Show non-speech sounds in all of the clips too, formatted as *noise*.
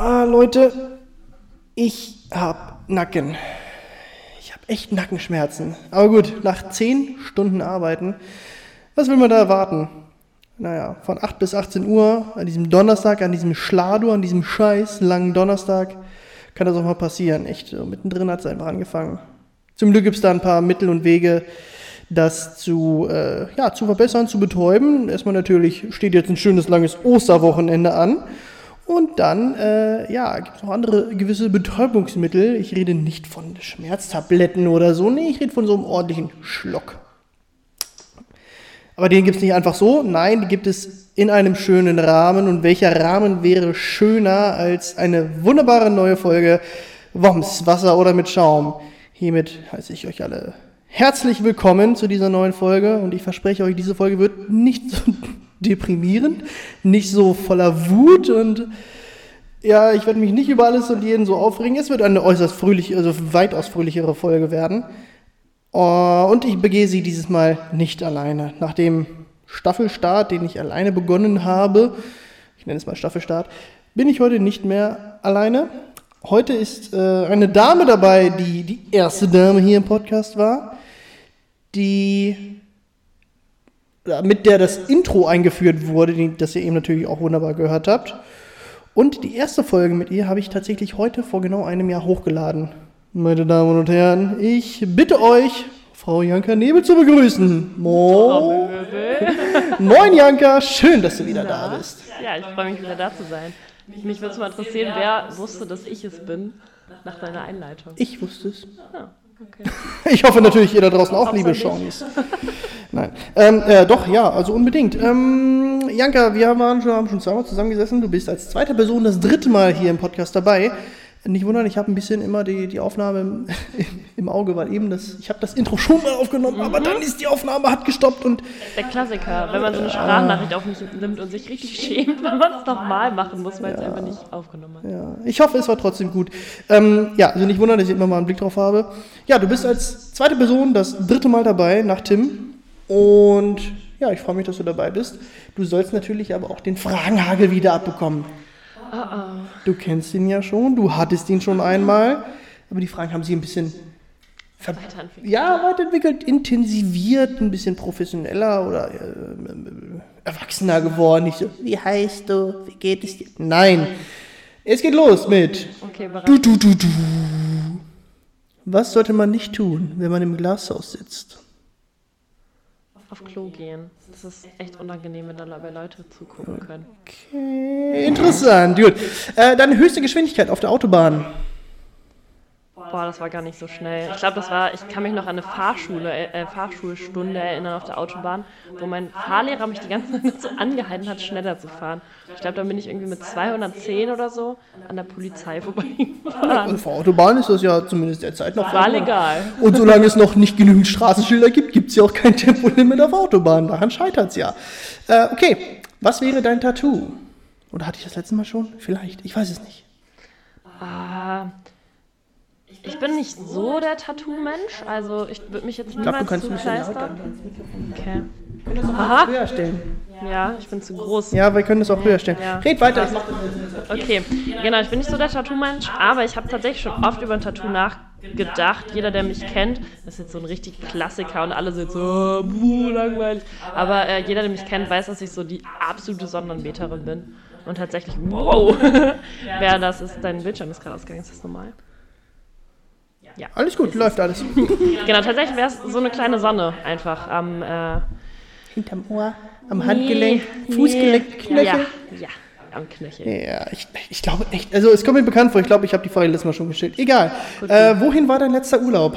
Ah, Leute, ich hab Nacken. Ich hab echt Nackenschmerzen. Aber gut, nach 10 Stunden Arbeiten, was will man da erwarten? Naja, von 8 bis 18 Uhr an diesem Donnerstag, an diesem Schlado, an diesem scheiß langen Donnerstag, kann das auch mal passieren. Echt, so mittendrin hat es einfach angefangen. Zum Glück gibt es da ein paar Mittel und Wege, das zu, äh, ja, zu verbessern, zu betäuben. Erstmal natürlich steht jetzt ein schönes langes Osterwochenende an. Und dann, äh, ja, gibt es noch andere gewisse Betäubungsmittel. Ich rede nicht von Schmerztabletten oder so. Nee, ich rede von so einem ordentlichen Schluck. Aber den gibt es nicht einfach so. Nein, die gibt es in einem schönen Rahmen. Und welcher Rahmen wäre schöner als eine wunderbare neue Folge Woms, Wasser oder mit Schaum? Hiermit heiße ich euch alle herzlich willkommen zu dieser neuen Folge. Und ich verspreche euch, diese Folge wird nicht so deprimierend, nicht so voller Wut und ja, ich werde mich nicht über alles und jeden so aufregen. Es wird eine äußerst fröhliche, also weitaus fröhlichere Folge werden. Uh, und ich begehe sie dieses Mal nicht alleine. Nach dem Staffelstart, den ich alleine begonnen habe, ich nenne es mal Staffelstart, bin ich heute nicht mehr alleine. Heute ist äh, eine Dame dabei, die die erste Dame hier im Podcast war, die mit der das Intro eingeführt wurde, die, das ihr eben natürlich auch wunderbar gehört habt. Und die erste Folge mit ihr habe ich tatsächlich heute vor genau einem Jahr hochgeladen. Meine Damen und Herren, ich bitte euch, Frau Janka Nebel zu begrüßen. Moin. Moin Janka, schön, dass du wieder Na? da bist. Ja, ich freue mich wieder da zu sein. Mich würde es mal interessieren, wer wusste, dass ich es bin, nach deiner Einleitung. Ich wusste es. Ah, okay. *laughs* Ich hoffe natürlich, ihr da draußen auch, liebe. Shawnies. Nein. Ähm, äh, doch, ja, also unbedingt. Ähm, Janka, wir waren schon, haben schon zweimal zusammengesessen. Du bist als zweite Person das dritte Mal hier im Podcast dabei. Nicht wundern, ich habe ein bisschen immer die, die Aufnahme im, *laughs* im Auge, weil eben das, ich habe das Intro schon mal aufgenommen, aber dann ist die Aufnahme hat gestoppt und Der Klassiker, wenn man so eine Sprachnachricht auf mich nimmt und sich richtig schämt, *laughs* wenn man es nochmal machen muss, weil es einfach nicht aufgenommen hat. ja, ich hoffe, es war trotzdem gut. Ähm, ja, also nicht wundern, dass ich immer mal einen Blick drauf habe. Ja, du bist als zweite Person das dritte Mal dabei nach Tim und ja, ich freue mich, dass du dabei bist. Du sollst natürlich aber auch den Fragenhagel wieder abbekommen. Du kennst ihn ja schon, du hattest ihn schon einmal, aber die Fragen haben sich ein bisschen ver Weiterentwickeln. ja, weiterentwickelt, intensiviert, ein bisschen professioneller oder äh, erwachsener geworden. Nicht so, wie heißt du, wie geht es dir? Nein. Es geht los mit Okay, bereit. du, du, du, du. Was sollte man nicht tun, wenn man im Glashaus sitzt? Auf Klo gehen. Das ist echt unangenehm, wenn da dabei Leute zugucken können. Okay, interessant, gut. Äh, deine höchste Geschwindigkeit auf der Autobahn. Boah, das war gar nicht so schnell. Ich glaube, das war, ich kann mich noch an eine Fahrschule, äh, Fahrschulstunde erinnern auf der Autobahn, wo mein Fahrlehrer mich die ganze *laughs* Zeit so angehalten hat, schneller zu fahren. Ich glaube, da bin ich irgendwie mit 210 oder so an der Polizei *laughs* vorbeigefahren. Auf der Autobahn ist das ja zumindest derzeit noch War legal. Und solange es noch nicht genügend Straßenschilder gibt, gibt es ja auch kein Tempolimit auf Autobahnen. Daran scheitert es ja. Äh, okay, was wäre dein Tattoo? Oder hatte ich das letzte Mal schon? Vielleicht, ich weiß es nicht. Ah, ich bin nicht so der Tattoo-Mensch, also ich würde mich jetzt Ich glaube, du niemals kannst zu ein bisschen lauter kleistern. Okay. Aha. höher stellen. Ja, ich bin zu groß. Ja, wir können es auch höher stellen. Ja. Red weiter. Ich das. Okay, genau, ich bin nicht so der Tattoo-Mensch, aber ich habe tatsächlich schon oft über ein Tattoo nachgedacht. Jeder, der mich kennt, das ist jetzt so ein richtig Klassiker und alle sind so, oh, buh, langweilig. Aber äh, jeder, der mich kennt, weiß, dass ich so die absolute Sonnenanbeterin bin. Und tatsächlich, wow, *laughs* wer das ist, dein Bildschirm ist gerade ausgegangen, ist das normal? Alles gut, läuft alles. *laughs* Genau, tatsächlich wäre es so eine kleine Sonne einfach am äh, Hinterm Ohr, am Handgelenk, nee, Fußgelenk, nee. Knöchel. Ja, ja, am Knöchel. Ja, ich, ich glaube echt, also es kommt mir bekannt vor, ich glaube, ich habe die Frage letztes Mal schon gestellt. Egal. Äh, wohin war dein letzter Urlaub?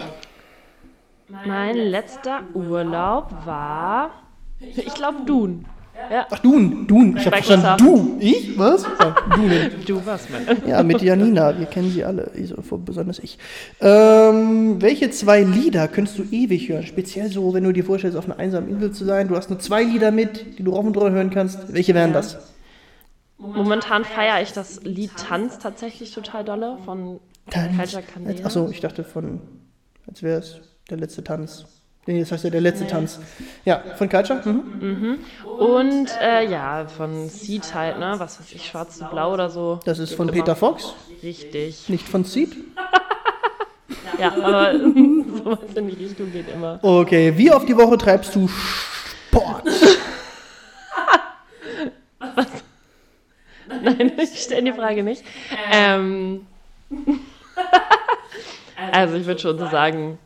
Mein letzter Urlaub war, ich glaube, Dun. Ja. Ach, Dun, Dun. Ich habe verstanden, du. Ich? Was? Ja. *laughs* Du warst mein. Ja, mit Janina. Wir kennen sie alle. Also, besonders ich. Ähm, welche zwei Lieder könntest du ewig hören? Speziell so, wenn du dir vorstellst, auf einer einsamen Insel zu sein. Du hast nur zwei Lieder mit, die du rauf und runter hören kannst. Welche wären das? Momentan feiere ich das Lied Tanz tatsächlich total dolle von Culture Kanäle. Achso, ich dachte von, als wäre es der letzte Tanz. Nee, das heißt ja der letzte Tanz. Ja, von Culture? Mhm. Und äh, ja, von Seed halt, ne? Was weiß ich, schwarz zu blau oder so. Das ist Geht von. Peter Fox, Richtig. nicht von Seed. *laughs* Ja, aber *laughs* sowas in die Richtung geht immer. Okay, wie oft die Woche treibst du Sport? *laughs* Nein, ich stelle die Frage nicht. Ähm, also ich würde schon so sagen,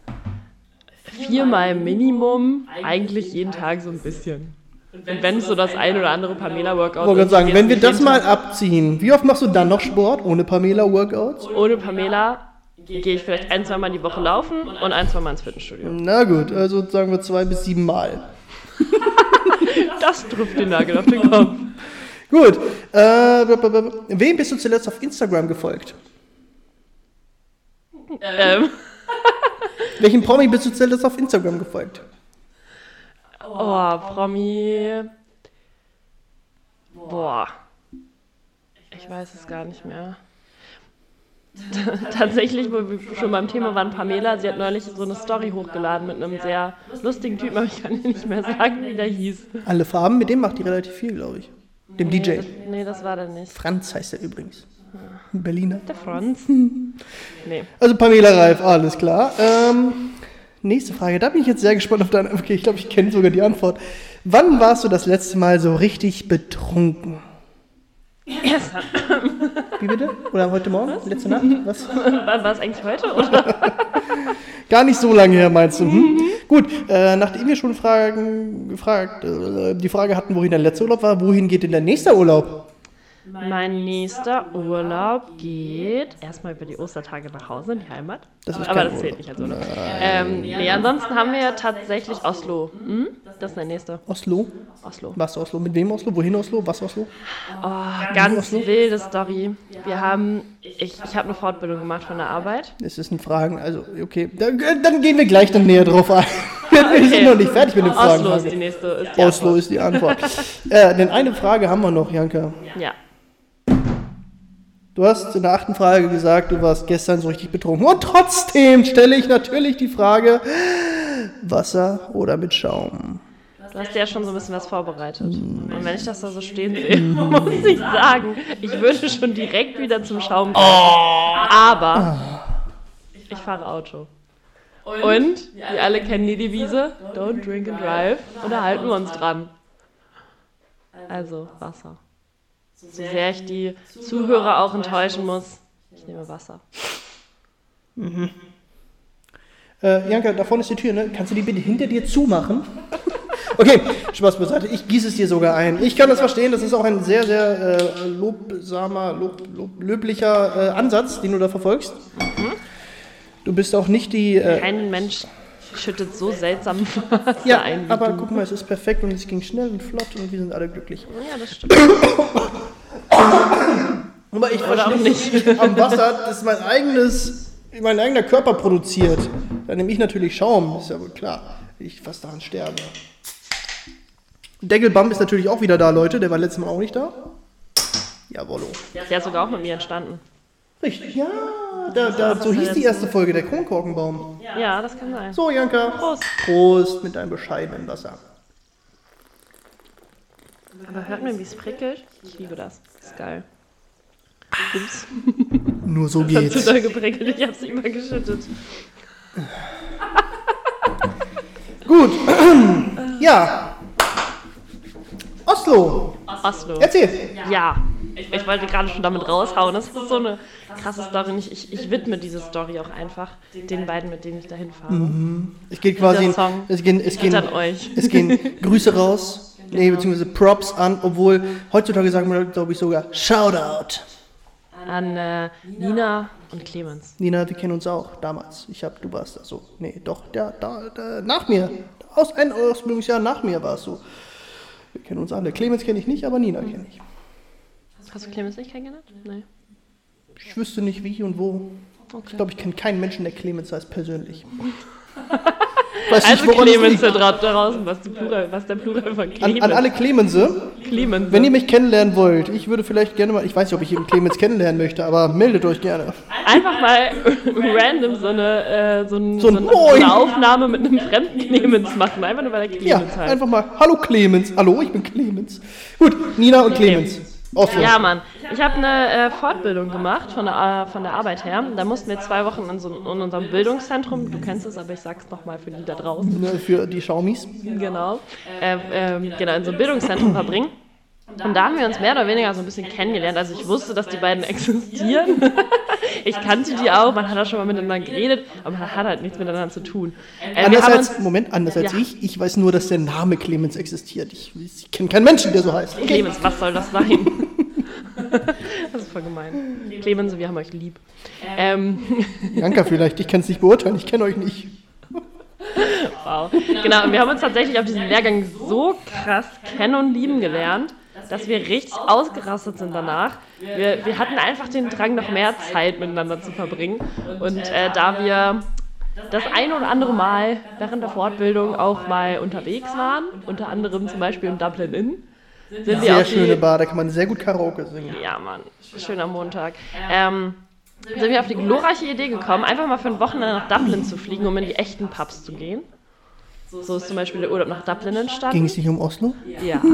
viermal Minimum, eigentlich jeden Tag so ein bisschen. Und wenn es so das ein oder andere Pamela-Workout Ich wollte gerade sagen, wenn wir das mal abziehen, wie oft machst du dann noch Sport ohne Pamela-Workouts? Ohne Pamela gehe ich vielleicht ein, zweimal die Woche laufen und ein, zweimal ins Fitnessstudio. Na gut, also sagen wir zwei bis sieben Mal. *laughs* Das trifft den Nagel auf den Kopf. Gut, äh, wem bist du zuletzt auf Instagram gefolgt? Ähm, Welchen Promi bist du zuletzt auf Instagram gefolgt? oh, Promi. Boah. Ich weiß es gar nicht mehr. *laughs* Tatsächlich, wo wir schon beim Thema waren, Pamela, sie hat neulich so eine Story hochgeladen mit einem sehr lustigen Typen, aber ich kann dir nicht mehr sagen, wie der hieß. Alle Farben, mit dem macht die relativ viel, glaube ich. Dem DJ. Nee, das, nee, das war der nicht. Franz heißt er übrigens. Ein Berliner. Der Franz. *laughs* Nee. Also Pamela Reif, alles klar. Ähm, nächste Frage, da bin ich jetzt sehr gespannt auf deine. Okay, ich glaube, ich kenne sogar die Antwort. Wann warst du das letzte Mal so richtig betrunken? *coughs* Wie bitte? Oder heute Morgen? Letzte Nacht? Was? *laughs* War, war es eigentlich heute? *laughs* Gar nicht so lange her, meinst du? Hm? Gut, äh, nachdem wir schon Fragen gefragt, äh, die Frage hatten, wohin der letzte Urlaub war, wohin geht denn der nächste Urlaub? Mein nächster Urlaub geht erstmal über die Ostertage nach Hause in die Heimat. Das ist aber kein das zählt Urlaub. nicht als Urlaub. Ähm, nee, ansonsten haben wir ja tatsächlich Oslo. Hm? Das ist der nächste. Oslo? Oslo. Was Oslo? Mit wem Oslo? Wohin Oslo? Was Oslo? Oh, ganz wilde Story. Wir haben, ich, ich habe eine Fortbildung gemacht von der Arbeit. Das ist ein Fragen, also okay, dann, dann gehen wir gleich dann näher drauf ein. *laughs* Wir Okay. sind noch nicht fertig mit den Fragen. Oslo ist die nächste. Ist die Oslo Antwort. ist die Antwort. äh, denn eine Frage haben wir noch, Janka. Ja. Du hast in der achten Frage gesagt, du warst gestern so richtig betrunken. Und trotzdem stelle ich natürlich die Frage, Wasser oder mit Schaum? Du hast ja schon so ein bisschen was vorbereitet. Und wenn ich das da so stehen sehe, *laughs* muss ich sagen, ich würde schon direkt wieder zum Schaum gehen. Aber ich fahre Auto. Und wir alle kennen die Devise, don't drink and drive. Und da halten wir uns dran. Also Wasser. So sehr ich die Zuhörer auch enttäuschen muss, ich nehme Wasser. Äh, Janka, da vorne ist die Tür, ne? Kannst du die bitte hinter dir zumachen? *laughs* Okay, Spaß beiseite. Ich gieße es dir sogar ein. Ich kann das verstehen. Das ist auch ein sehr, sehr äh, lobsamer, lob, lob, löblicher äh, Ansatz, den du da verfolgst. Du bist auch nicht die. Äh, Kein Mensch schüttet so seltsam *laughs* Wasser ja, ein aber du. guck mal, es ist perfekt und es ging schnell und flott und wir sind alle glücklich. Ja, das stimmt. *coughs* Aber ich Oder auch verstehe nicht am Wasser, das mein eigenes, mein eigener Körper produziert. Da nehme ich natürlich Schaum, ist ja wohl klar. Ich fast daran sterbe. Deckelbump ist natürlich auch wieder da, Leute. Der war letztes Mal auch nicht da. Jawollo. Der ist sogar auch mit mir entstanden. Richtig, ja. Da, da, so hieß die erste Folge, der Kronkorkenbaum. Ja, das kann sein. So, Janka. Prost. Prost mit deinem bescheidenen Wasser. Aber hört mir, wie es prickelt? Ich liebe das. Das ist geil. Ups, Nur so *laughs* das hat geht's. doll geprickelt. Ich hab's übergeschüttet. *laughs* Gut. *clears throat* ja. Oslo. Oslo. Erzähl. Ja. Ich wollte gerade schon damit raushauen. Das ist so eine krasse Story. Ich, ich, ich widme diese Story auch einfach den beiden, mit denen ich dahin fahre. Es geht quasi. Song Es gehen, es Geht gehen, an euch. es gehen *laughs* Grüße raus. Nee, beziehungsweise Props an, obwohl heutzutage sagen wir, glaube ich, sogar Shoutout. An äh, Nina und Clemens. Nina, wir kennen uns auch damals. Ich hab, du warst da so. Nee, doch, der, da, da, nach mir. Aus ein Ausbildungsjahr nach mir warst du. Wir kennen uns alle. Clemens kenne ich nicht, aber Nina kenne ich. Hast du Clemens nicht kennengelernt? Nee. Ich wüsste nicht wie und wo. Ich Okay. glaube, ich kenne keinen Menschen, der Clemens heißt persönlich. *laughs* Weiß Also es Clemens da dra- draußen, was, die Plural, was der Plural von Clemens An, an alle Clemense, Clemens. wenn ihr mich kennenlernen wollt, ich würde vielleicht gerne mal, ich weiß nicht, ob ich eben Clemens kennenlernen möchte, aber meldet euch gerne. Einfach mal random so eine, äh, so, ein, So ein so eine Aufnahme mit einem fremden Clemens machen. Einfach nur, weil er Ja, Clemens heißt. einfach mal, hallo Clemens, hallo, ich bin Clemens. Gut, Nina und Clemens. Oslo. Ja, Mann. Ich habe eine äh, Fortbildung gemacht von der, äh, von der Arbeit her. Da mussten wir zwei Wochen in, so, in unserem Bildungszentrum, du kennst es, aber ich sag's nochmal für die da draußen, Ne, Für die Xiaomis. genau, äh, ähm, genau, in so einem Bildungszentrum verbringen. Und da haben wir uns mehr oder weniger so ein bisschen kennengelernt. Also ich wusste, dass die beiden existieren. *laughs* ich kannte die auch, man hat auch schon mal miteinander geredet, aber man hat halt nichts miteinander zu tun. Äh, Anders als, uns, Moment, anders als Ja. ich. Ich weiß nur, dass der Name Clemens existiert. Ich, ich kenne keinen Menschen, der so heißt. Okay. Clemens, was soll das sein? *laughs* das ist voll gemein. Clemens, wir haben euch lieb. Ähm, Janka vielleicht, ich kann es nicht beurteilen, ich kenne euch nicht. Wow. Genau, und wir haben uns tatsächlich auf diesem Lehrgang so krass kennen und lieben gelernt, dass wir richtig ausgerastet sind danach. Wir, wir hatten einfach den Drang, noch mehr Zeit miteinander zu verbringen. Und äh, da wir das ein oder andere Mal während der Fortbildung auch mal unterwegs waren, unter anderem zum Beispiel im Dublin Inn, sind wir Sehr auf schöne Bar, da kann man sehr gut Karaoke singen. ja, Mann. Schöner Montag. Ähm, sind wir auf die glorreiche Idee gekommen, einfach mal für ein Wochenende nach Dublin zu fliegen, um in die echten Pubs zu gehen. So ist zum Beispiel der Urlaub nach Dublin entstanden. Ging es nicht um Oslo? Ja. *laughs*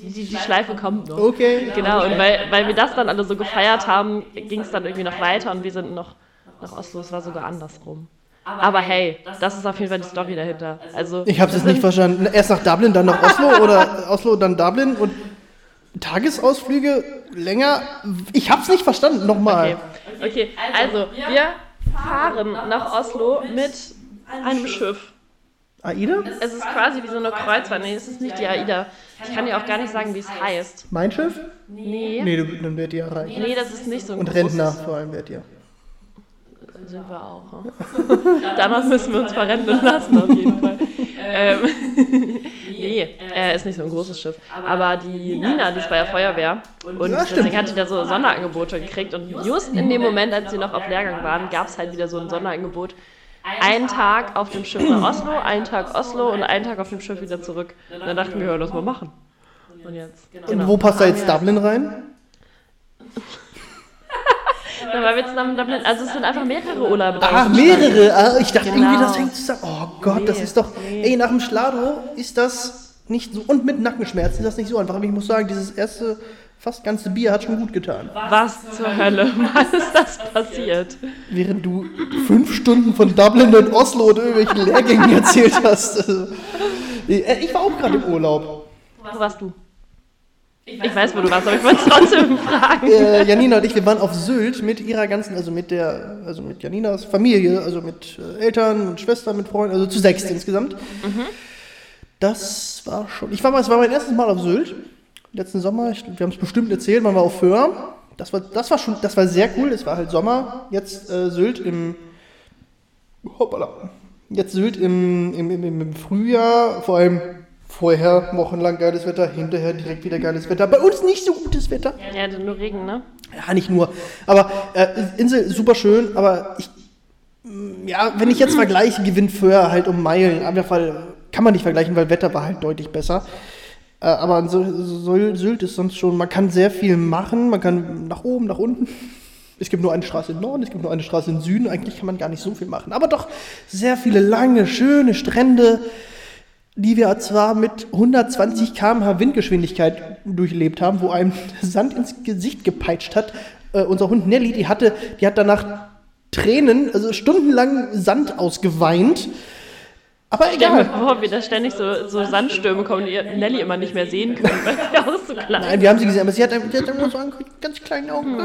Die, die, die Schleife kommt noch. Okay. Genau, und weil, weil wir das dann alle so gefeiert haben, ging es dann irgendwie noch weiter und wir sind noch nach Oslo. Es war sogar andersrum. Aber hey, das ist auf jeden Fall die Story dahinter. Also, Ich habe es jetzt nicht verstanden. Erst nach Dublin, dann nach Oslo oder Oslo, dann Dublin und Tagesausflüge länger. Ich habe es nicht verstanden. Nochmal. Okay. okay, also wir fahren nach Oslo mit einem Schiff. Aida? Es ist quasi wie so eine Kreuzfahrt. Nee, es ist nicht die AIDA. Ich kann dir auch gar nicht sagen, wie es heißt. Mein Schiff? Nee. Nee, du- dann werdet ihr reich. Nee, das ist nicht so ein Und Rentner vor allem werdet ihr. Sind wir auch. Hm? *laughs* Danach müssen wir uns verrenten lassen, auf jeden Fall. ähm, *laughs* nee, äh, ist nicht so ein großes Schiff. Aber die Nina, die ist bei der Feuerwehr. Und Ja, deswegen hat die da so Sonderangebote gekriegt. Und just in dem Moment, als sie noch auf Lehrgang waren, gab es halt wieder so ein Sonderangebot. Einen Tag auf dem Schiff nach Oslo, einen Tag Oslo und einen Tag auf dem Schiff wieder zurück. Und dann dachten wir, ja, lass mal machen. Und jetzt. Und genau. wo passt da jetzt Dublin rein? *laughs* Na, weil wir zusammen in Dublin, also es sind einfach mehrere Urlaube. Ah, daraus mehrere. Ah, ich dachte Genau. irgendwie, das hängt zusammen. Oh Gott, das ist doch. nee. Ey, nach dem Schlado ist das nicht so. Und mit Nackenschmerzen ist das nicht so einfach. Aber ich muss sagen, dieses erste, fast ganze Bier hat schon gut getan. Was zur Hölle? Was ist das passiert? Während du fünf Stunden von Dublin und Oslo und irgendwelchen Lehrgängen erzählt hast. Also, äh, ich war auch gerade im Urlaub. Wo warst du? Ich weiß, wo du warst, aber ich wollte es trotzdem *laughs* fragen. Äh, Janina und ich, wir waren auf Sylt mit ihrer ganzen, also mit der, also mit Janinas Familie, also mit äh, Eltern und Schwestern, mit Freunden, also zu sechs insgesamt. Das war schon. Ich war mal, es war mein erstes Mal auf Sylt. Letzten Sommer, ich, wir haben es bestimmt erzählt, man war auf Föhr. Das war, das war schon, das war sehr cool. Es war halt Sommer. Jetzt äh, Sylt im, hoppala, jetzt Sylt im, im, im, im Frühjahr, vor allem vorher wochenlang geiles Wetter, hinterher direkt wieder geiles Wetter. Bei uns nicht so gutes Wetter. Ja, nur Regen, ne? Ja, nicht nur. Aber äh, Insel super schön, aber ich, ja, wenn ich jetzt vergleiche, gewinnt Föhr halt um Meilen. Auf jeden Fall kann man nicht vergleichen, weil Wetter war halt deutlich besser. Äh, aber in Sylt, ist sonst schon, man kann sehr viel machen, man kann nach oben, nach unten. Es gibt nur eine Straße im Norden, es gibt nur eine Straße im Süden. Eigentlich kann man gar nicht so viel machen. Aber doch sehr viele lange, schöne Strände, die wir zwar mit 120 km/h Windgeschwindigkeit durchlebt haben, wo einem *laughs* Sand ins Gesicht gepeitscht hat. Äh, unser Hund Nelly, die hatte, die hat danach Tränen, also stundenlang Sand ausgeweint. Aber Stell mir egal. vor, wie da ständig so, so Sandstürme kommen, die ihr Nelly immer nicht mehr sehen können, weil sie auch *laughs* so klein Nein, wir haben sie gesehen, aber sie hat, sie hat immer so einen ganz kleinen Augen.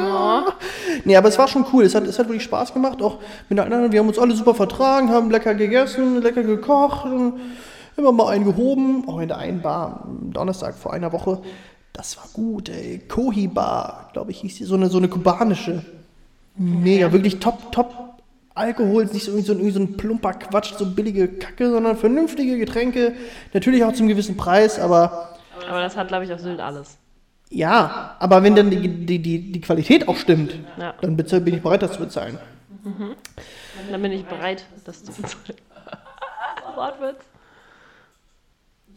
Nee, aber es war schon cool. Es hat, es hat wirklich Spaß gemacht, auch mit den anderen. Wir haben uns alle super vertragen, haben lecker gegessen, lecker gekocht, immer mal einen gehoben. Auch in der einen Bar am Donnerstag vor einer Woche. Das war gut, ey. Kohi Bar, glaube ich, hieß die. So eine, so eine kubanische. Mega, wirklich top, top Alkohol, nicht so irgendwie, so irgendwie so ein plumper Quatsch, so billige Kacke, sondern vernünftige Getränke. Natürlich auch zum gewissen Preis, aber Aber das hat, glaube ich, auf Sylt alles. ja, aber wenn dann die, die, die, die Qualität auch stimmt, Ja. dann bin ich bereit, das zu bezahlen. Dann bin ich bereit, das zu bezahlen. Wortwitz.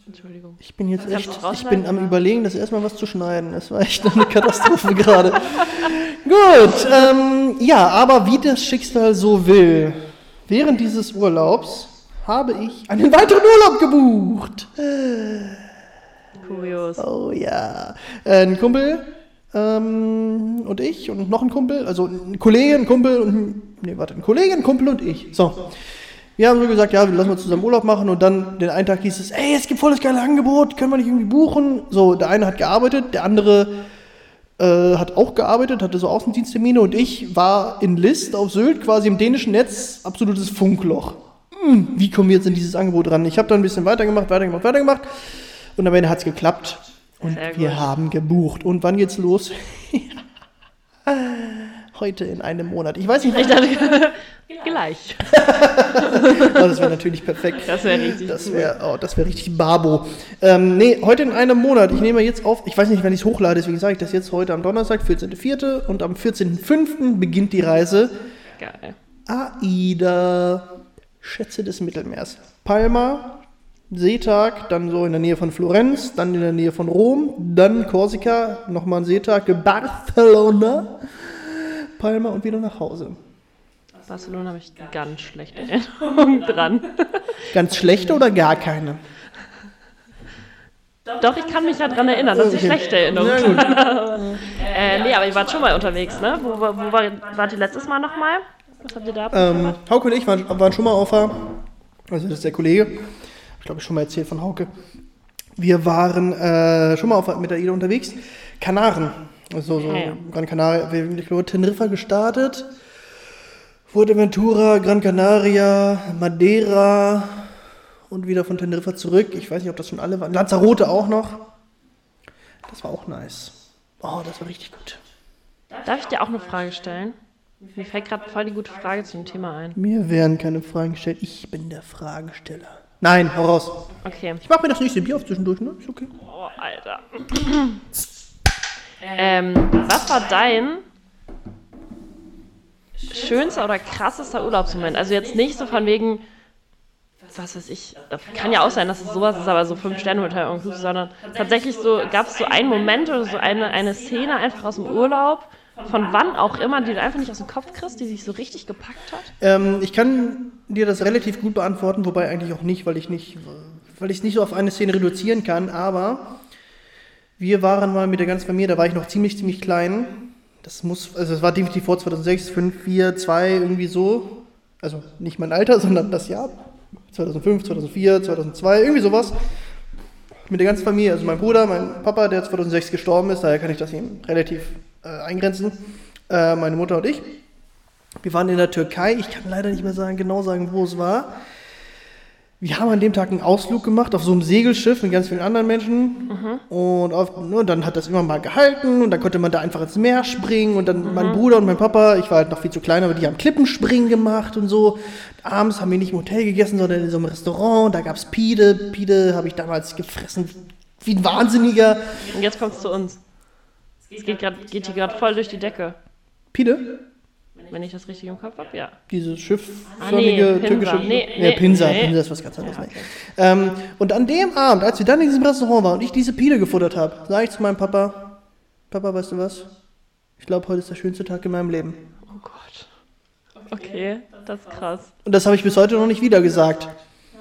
Entschuldigung. Ich bin jetzt echt, ich bin am oder? überlegen, das erstmal was zu schneiden. Das war echt eine *laughs* Katastrophe gerade. Gut, ähm, ja, aber wie das Schicksal so will, während dieses Urlaubs habe ich einen weiteren Urlaub gebucht. Kurios. Oh ja. Äh, ein Kumpel ähm, und ich und noch ein Kumpel, also ein Kollege, ein Kumpel und ein, nee, warte, ein Kollege, ein Kumpel und ich. So. Wir haben so gesagt, ja, wir lassen mal zusammen Urlaub machen und dann den einen Tag hieß es, ey, es gibt voll das geile Angebot, können wir nicht irgendwie buchen? So, der eine hat gearbeitet, der andere äh, hat auch gearbeitet, hatte so Außendiensttermine und ich war in List auf Sylt, quasi im dänischen Netz, absolutes Funkloch. Hm, wie kommen wir jetzt in dieses Angebot ran? Ich habe dann ein bisschen weitergemacht, weitergemacht, weitergemacht und am Ende hat es geklappt und wir haben gebucht. Und wann geht's los? *laughs* Heute in einem Monat. Ich weiß nicht, Ich dachte, gleich. *laughs* oh, das wäre natürlich perfekt. Das wäre richtig Das cool. wäre oh, das wär richtig Babo. Ähm, nee, heute in einem Monat. Ich nehme jetzt auf, ich weiß nicht, wann ich es hochlade, deswegen sage ich das jetzt heute am Donnerstag, 14.04. Und am 14.05. beginnt die Reise Geil. AIDA, Schätze des Mittelmeers. Palma, Seetag, dann so in der Nähe von Florenz, dann in der Nähe von Rom, dann Korsika, nochmal ein Seetag, Barcelona, Palma und wieder nach Hause. Barcelona habe ich ganz schlechte Erinnerungen *laughs* dran. Ganz schlechte oder gar keine? Doch, ich kann mich daran erinnern, dass ich schlechte Erinnerungen gut. Äh, nee, aber ihr wart schon mal unterwegs, ne? Wo, wo, wo war, wart ihr letztes Mal nochmal? Was habt ihr da Ähm, Hauke und ich waren, waren schon mal auf der, also das ist der Kollege, ich glaube, ich schon mal erzählt von Hauke. Wir waren äh, schon mal auf, mit der Ida unterwegs. Kanaren, also so Ja, ja. Gran Canaria, wir sind, ich glaube, Teneriffa gestartet. Fuerteventura, Gran Canaria, Madeira und wieder von Teneriffa zurück. Ich weiß nicht, ob das schon alle waren. Lanzarote auch noch. Das war auch nice. Oh, das war richtig gut. Darf ich dir auch eine Frage stellen? Mir fällt gerade voll die gute Frage zu dem Thema ein. Mir werden keine Fragen gestellt. Ich bin der Fragesteller. Nein, hau raus. Okay. Ich mach mir das nächste Bier auf zwischendurch, ne? Ist okay. Oh, Alter. *clears throat* ähm, was war dein schönster oder krassester Urlaubsmoment? Also jetzt nicht so von wegen, was weiß ich, kann ja auch sein, dass es sowas ist, aber so fünf Sterne Hotel irgendwo, sondern tatsächlich so, gab es so einen Moment oder so eine, eine Szene einfach aus dem Urlaub, von wann auch immer, die du einfach nicht aus dem Kopf kriegst, die sich so richtig gepackt hat? Ähm, ich kann dir das relativ gut beantworten, wobei eigentlich auch nicht, weil ich nicht, weil ich es nicht so auf eine Szene reduzieren kann, aber wir waren mal mit der ganzen Familie, da war ich noch ziemlich, ziemlich klein. Das muss, also es war definitiv vor 2006, 5, 4, 2, irgendwie so. Also nicht mein Alter, *laughs* sondern das Jahr. 2005, 2004, 2002, irgendwie sowas. Mit der ganzen Familie, also mein Bruder, mein Papa, der 2006 gestorben ist, daher kann ich das ihm relativ äh, eingrenzen. Äh, meine Mutter und ich. Wir waren in der Türkei. Ich kann leider nicht mehr sagen, genau sagen, wo es war. Wir haben an dem Tag einen Ausflug gemacht auf so einem Segelschiff mit ganz vielen anderen Menschen. Und, auf, ne, dann hat das immer mal gehalten und dann konnte man da einfach ins Meer springen. Und dann mein Bruder und mein Papa, ich war halt noch viel zu klein, aber die haben Klippenspringen gemacht und so. Abends haben wir nicht im Hotel gegessen, sondern in so einem Restaurant. Da gab es Pide. Pide habe ich damals gefressen wie ein Wahnsinniger. Und jetzt kommst du zu uns. Es geht, grad, geht hier gerade voll durch die Decke. Pide? Wenn ich das richtig im Kopf habe, ja. Dieses schiffförmige Ah, nee, türkische. Nee, nee, Pinsa. nee. Pinsa ist was ganz anderes. nee. Ähm, und an dem Abend, als wir dann in diesem Restaurant waren und ich diese Pide gefuttert habe, sage ich zu meinem Papa: Papa, weißt du was? Ich glaube, heute ist der schönste Tag in meinem Leben. Oh Gott. Okay, das ist krass. Und das habe ich bis heute noch nicht wieder gesagt.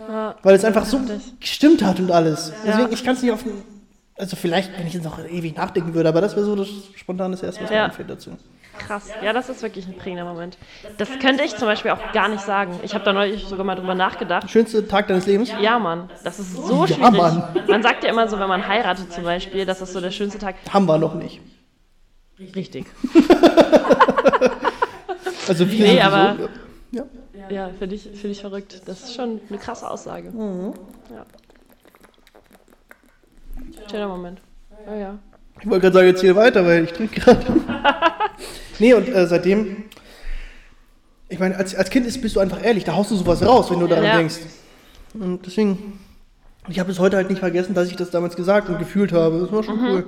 Ja. Weil es einfach so gestimmt hat und alles. Ja. Deswegen, ich kann es nicht auf. Also, vielleicht, wenn ich jetzt noch ewig nachdenken würde, aber das wäre so das spontane Erste, was mir Ja. einfällt dazu. Krass. Ja, das ist wirklich ein prägender Moment. Das könnte ich zum Beispiel auch gar nicht sagen. Ich habe da neulich sogar mal drüber nachgedacht. Schönste Tag deines Lebens? Ja, Mann, das ist so Ja, schwierig. Mann. Man sagt ja immer so, wenn man heiratet zum Beispiel, das ist so der schönste Tag. Haben wir noch nicht. Richtig. *laughs* Also, wir Nee, aber- so, ja. Ja, finde ich, find ich verrückt. Das ist schon eine krasse Aussage. Ja. Schöner Moment. Ja, ja. Ich wollte gerade sagen, erzähl weiter, weil ich trinke gerade. *laughs* nee, und äh, seitdem ich meine, als, als Kind ist, bist du einfach ehrlich, da haust du sowas raus, wenn du daran Ja. denkst. Und deswegen, ich habe bis heute halt nicht vergessen, dass ich das damals gesagt und gefühlt habe. Das war schon Mhm. cool.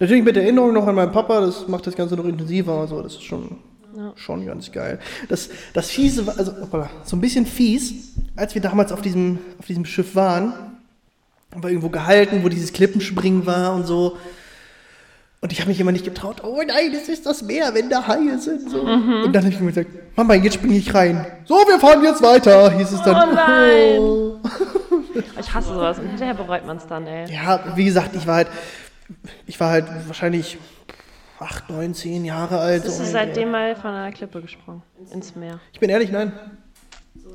Natürlich mit Erinnerung noch an meinen Papa, das macht das Ganze noch intensiver. Also das ist schon, schon ganz geil. Das, das Fiese, war- also hoppala, so ein bisschen fies, als wir damals auf diesem, auf diesem Schiff waren, haben wir irgendwo gehalten, wo dieses Klippenspringen war und so. Und ich habe mich immer nicht getraut, oh nein, es ist das Meer, wenn da Haie sind. So. Mhm. Und dann habe ich mir gesagt, Mama, jetzt springe ich rein. So, wir fahren jetzt weiter, hieß es dann. Oh nein. Oh. *laughs* Ich hasse sowas und hinterher bereut man es dann, ey. Ja, wie gesagt, ich war halt, ich war halt wahrscheinlich acht, neun, zehn Jahre alt. Bist du seitdem mal von einer Klippe gesprungen? Ins Meer. Ich bin ehrlich, nein.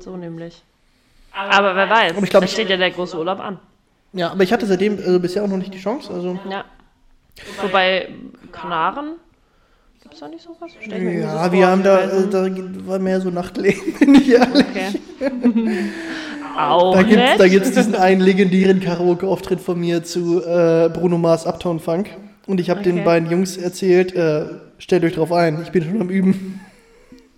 So nämlich. Aber wer weiß, ich glaub, da ich- steht ja der große Urlaub an. Ja, aber ich hatte seitdem also bisher auch noch nicht die Chance. Also Ja. Wobei, Kanaren, gibt es da nicht so ja, vor, wir haben da, äh, da war mehr so Nachtleben, *laughs* bin ich ehrlich. Okay. *laughs* Auch Da da gibt's diesen einen legendären Karaoke-Auftritt von mir zu äh, Bruno Mars Uptown Funk. Und ich habe den Okay. beiden Jungs erzählt, äh, stellt euch drauf ein, ich bin schon am Üben. *laughs*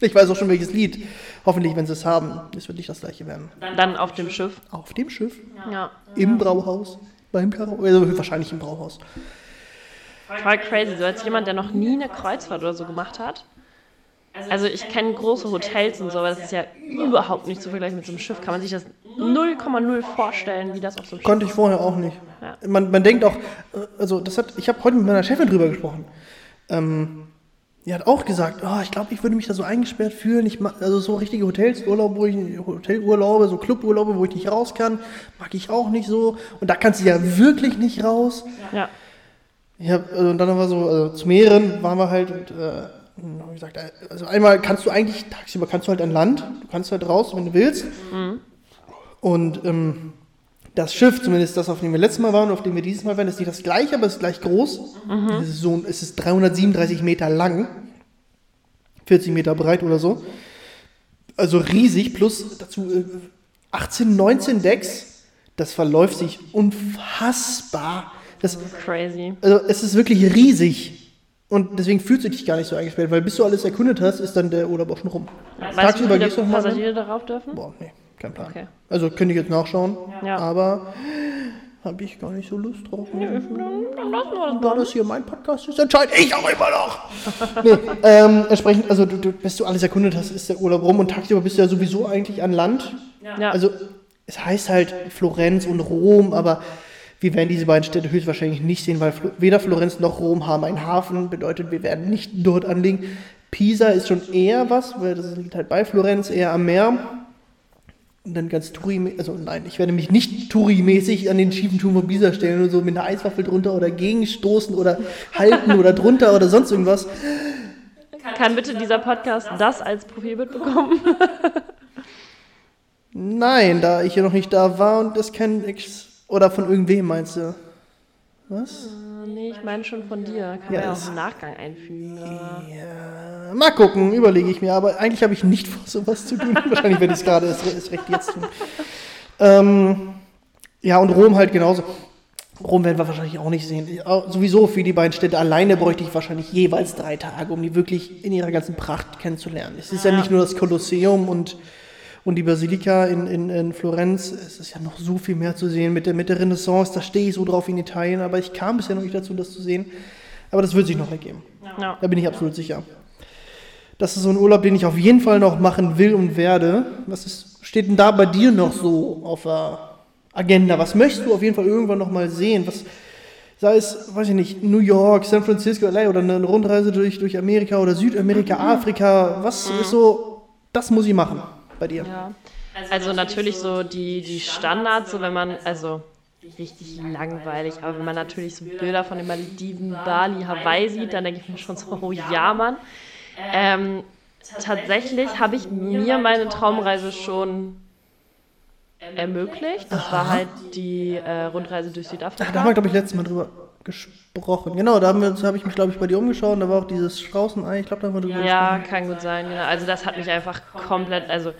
Ich weiß auch schon welches Lied. Hoffentlich, wenn sie es haben. Es wird nicht das gleiche werden. Dann auf dem Schiff. Auf dem Schiff, Ja. im Brauhaus, beim Karaoke, also wahrscheinlich im Brauhaus. Voll crazy. So als jemand, der noch nie eine Kreuzfahrt oder so gemacht hat. Also ich kenne große Hotels und so, aber das ist ja überhaupt nicht zu vergleichen mit so einem Schiff. Kann man sich das 0,0 vorstellen, wie das auf so einem Schiff Konnte ich vorher auch nicht. Ja. Man, man denkt auch, äh, also das hat, ich habe heute mit meiner Chefin drüber gesprochen. Ähm, die hat auch gesagt, oh, ich glaube, ich würde mich da so eingesperrt fühlen. Ich mag, also so richtige Hotelsurlaube, wo ich Hotelurlaube, so Cluburlaube, wo ich nicht raus kann, mag ich auch nicht so. Und da kannst du ja wirklich nicht raus. Ja. Ich hab, also, und dann war so, also zu mehreren waren wir halt und äh, dann hab ich gesagt, äh, also einmal kannst du eigentlich, tagsüber kannst du halt an Land, du kannst halt raus, wenn du willst. Und ähm, das Schiff, zumindest das, auf dem wir letztes Mal waren und auf dem wir dieses Mal waren, ist nicht das gleiche, aber es ist gleich groß. Es, ist so, es ist 337 Meter lang, 40 Meter breit oder so. Also riesig, plus dazu äh, 18, 19 Decks. Das verläuft sich unfassbar. Das, Crazy. also es ist wirklich riesig. Und deswegen fühlst du dich gar nicht so eingesperrt, weil bis du alles erkundet hast, ist dann der Urlaub auch schon rum. Weißt du, Tagsüber gehst du viele noch mal rein? Passagiere darauf dürfen? Boah, nee, kein Plan. Okay. Also könnte ich jetzt nachschauen, Ja. aber habe ich gar nicht so Lust drauf. Dann lassen wir das Da das hier mein Podcast ist, entscheide ich auch immer noch. *laughs* nee, ähm, entsprechend, also du, du, bis du alles erkundet hast, ist der Urlaub rum und tagsüber bist du ja sowieso eigentlich an Land. Ja. Also es heißt halt Florenz und Rom, aber wir werden diese beiden Städte höchstwahrscheinlich nicht sehen, weil weder Florenz noch Rom haben einen Hafen, bedeutet, wir werden nicht dort anlegen. Pisa ist schon eher was, weil das liegt halt bei Florenz, eher am Meer. Und dann ganz Touri, also nein, ich werde mich nicht Touri-mäßig an den schiefen Turm von Pisa stellen und so mit einer Eiswaffel drunter oder gegenstoßen oder halten oder drunter oder sonst irgendwas. Kann bitte dieser Podcast das als Profilbild bekommen? Nein, da ich ja noch nicht da war und das kein Ex oder von irgendwem meinst du? Was? Äh, nee, ich meine schon von dir. Kann Ja, man ja auch im Nachgang einfügen. Ja, mal gucken, überlege ich mir, aber eigentlich habe ich nicht vor, sowas zu tun. Wahrscheinlich werde ich es gerade erst, erst recht jetzt tun. Ähm, ja, und Rom halt genauso. Rom werden wir wahrscheinlich auch nicht sehen. Ja, Sowieso für die beiden Städte alleine bräuchte ich wahrscheinlich jeweils drei Tage, um die wirklich in ihrer ganzen Pracht kennenzulernen. Es ist ja, Ja. nicht nur das Kolosseum und, und die Basilika in, in, in Florenz. Es ist ja noch so viel mehr zu sehen mit der, mit der Renaissance. Da stehe ich so drauf in Italien, aber ich kam bisher noch nicht dazu, das zu sehen. Aber das wird sich noch ergeben. Ja. Da bin ich absolut sicher. Das ist so ein Urlaub, den ich auf jeden Fall noch machen will und werde. Was ist, steht denn da bei dir noch so auf der Agenda? Was möchtest du auf jeden Fall irgendwann noch mal sehen? Was, sei es, weiß ich nicht, New York, San Francisco, LA oder eine Rundreise durch, durch Amerika oder Südamerika, Afrika. Was ist so, das muss ich machen bei dir? Ja. Also natürlich so die, die Standards, so wenn man, also richtig langweilig, aber wenn man natürlich so Bilder von den Malediven, Bali, Hawaii sieht, dann denke ich mir schon so, oh ja, Mann. Ähm, tatsächlich habe ich mir meine Traumreise schon ermöglicht. Das war halt die äh, Rundreise durch Ah, da haben wir, Südafrika. glaube ich, letztes Mal drüber gesprochen. Genau, da habe ich mich, glaube ich, bei dir umgeschaut. und Da war auch dieses Straußenei. Ich glaube, da haben wir drüber Ja, kann gut sein. Genau. Also das hat mich einfach komplett, also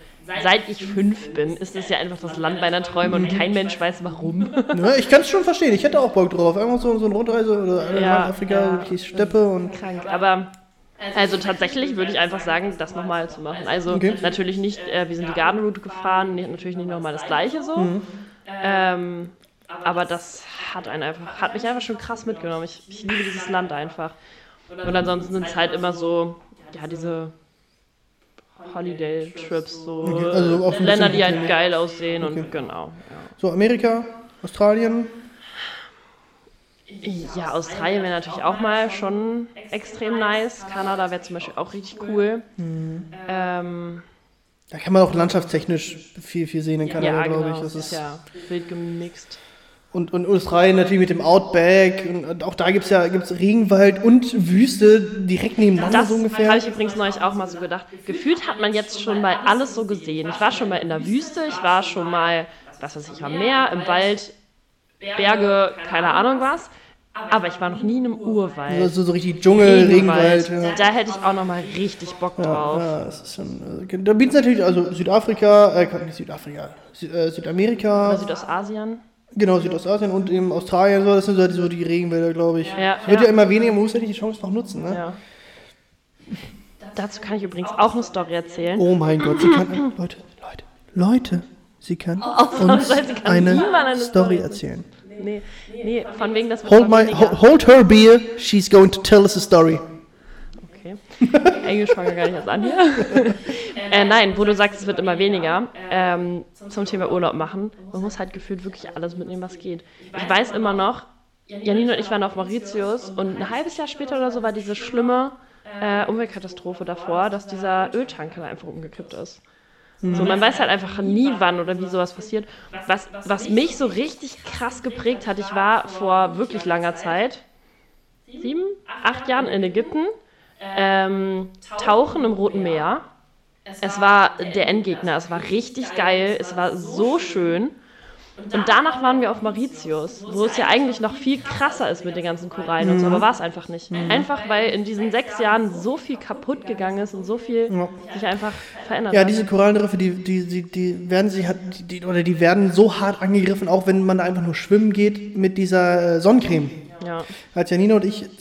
seit ich fünf bin, ist es ja einfach das Land meiner Träume und kein Mensch weiß warum. Ja, *laughs* ich kann es schon verstehen. Ich hätte auch Bock drauf. Einfach so, so eine Rundreise oder Ja, Afrika, ja. wirklich Steppe und. Krank. Aber Also tatsächlich würde ich einfach sagen, das nochmal zu machen. Also Okay. natürlich nicht, äh, wir sind die Garden Route gefahren, natürlich nicht nochmal das gleiche so. Mhm. Ähm, aber das hat einen einfach, hat mich einfach schon krass mitgenommen. Ich, ich liebe dieses Land einfach. Und ansonsten sind es halt immer so, ja, diese Holiday-Trips, so Okay, also Länder, die halt geil aussehen Okay. und genau. So, Amerika, Australien. Ja. ja, Australien wäre natürlich auch mal schon extrem nice. Kanada wäre zum Beispiel auch richtig cool. Mhm. Ähm, Da kann man auch landschaftstechnisch viel, viel sehen in Kanada, ja, glaube genau. ich. Das ist ja wild gemixt. Und, und Australien natürlich mit dem Outback. Und, auch da gibt es ja gibt's Regenwald und Wüste direkt nebeneinander Das so habe ungefähr. ich übrigens neulich auch mal so gedacht. Gefühlt hat man jetzt schon mal alles so gesehen. Ich war schon mal in der Wüste, ich war schon mal, was weiß ich, am Meer, im Wald, Berge, keine Ahnung was. Aber ich war noch nie in einem Urwald. Also so richtig Dschungel, Regenwald. ja. Da hätte ich auch noch mal richtig Bock drauf. Ja, das ist schon. Äh, da bietet natürlich, also Südafrika, äh, nicht Südafrika, Sü äh, Südamerika, Oder Südostasien. Genau, Südostasien und eben Australien, so, das sind so die, so die Regenwälder, glaube ich. Ja, Es wird ja. ja. immer weniger, man muss ja die Chance noch nutzen, ne? Ja. Dazu kann ich übrigens auch eine Story erzählen. Oh mein Gott, sie kann. *laughs* Leute, Leute, Leute, sie kann uns Seite, sie kann eine, eine Story erzählen. Nee, nee, von wegen, das wird Hold, my, hold her beer, she's going to tell us a story. *laughs* Englisch fangen wir gar nicht erst an hier. *laughs* äh, nein, wo du sagst, es wird immer weniger. Ähm, zum Thema Urlaub machen. Man muss halt gefühlt wirklich alles mitnehmen, was geht. Ich weiß immer noch, Janine und ich waren auf Mauritius und ein halbes Jahr später oder so war diese schlimme äh, Umweltkatastrophe davor, dass dieser Öltanker einfach umgekippt ist. So, man weiß halt einfach nie, wann oder wie sowas passiert. Was, was mich so richtig krass geprägt hat, ich war vor wirklich langer Zeit, sieben, acht Jahren in Ägypten, ähm, tauchen im Roten Meer. Es war der Endgegner, es war richtig geil, es war so schön. Und danach waren wir auf Mauritius, wo es ja eigentlich noch viel krasser ist mit den ganzen Korallen und so, aber war es einfach nicht. Einfach weil in diesen sechs Jahren so viel kaputt gegangen ist und so viel Ja. sich einfach verändert Ja, hat. diese Korallenriffe, die, die, die, die werden sich halt, die, die, oder die werden so hart angegriffen, auch wenn man da einfach nur schwimmen geht mit dieser äh, Sonnencreme. Ja. Als Janina und ich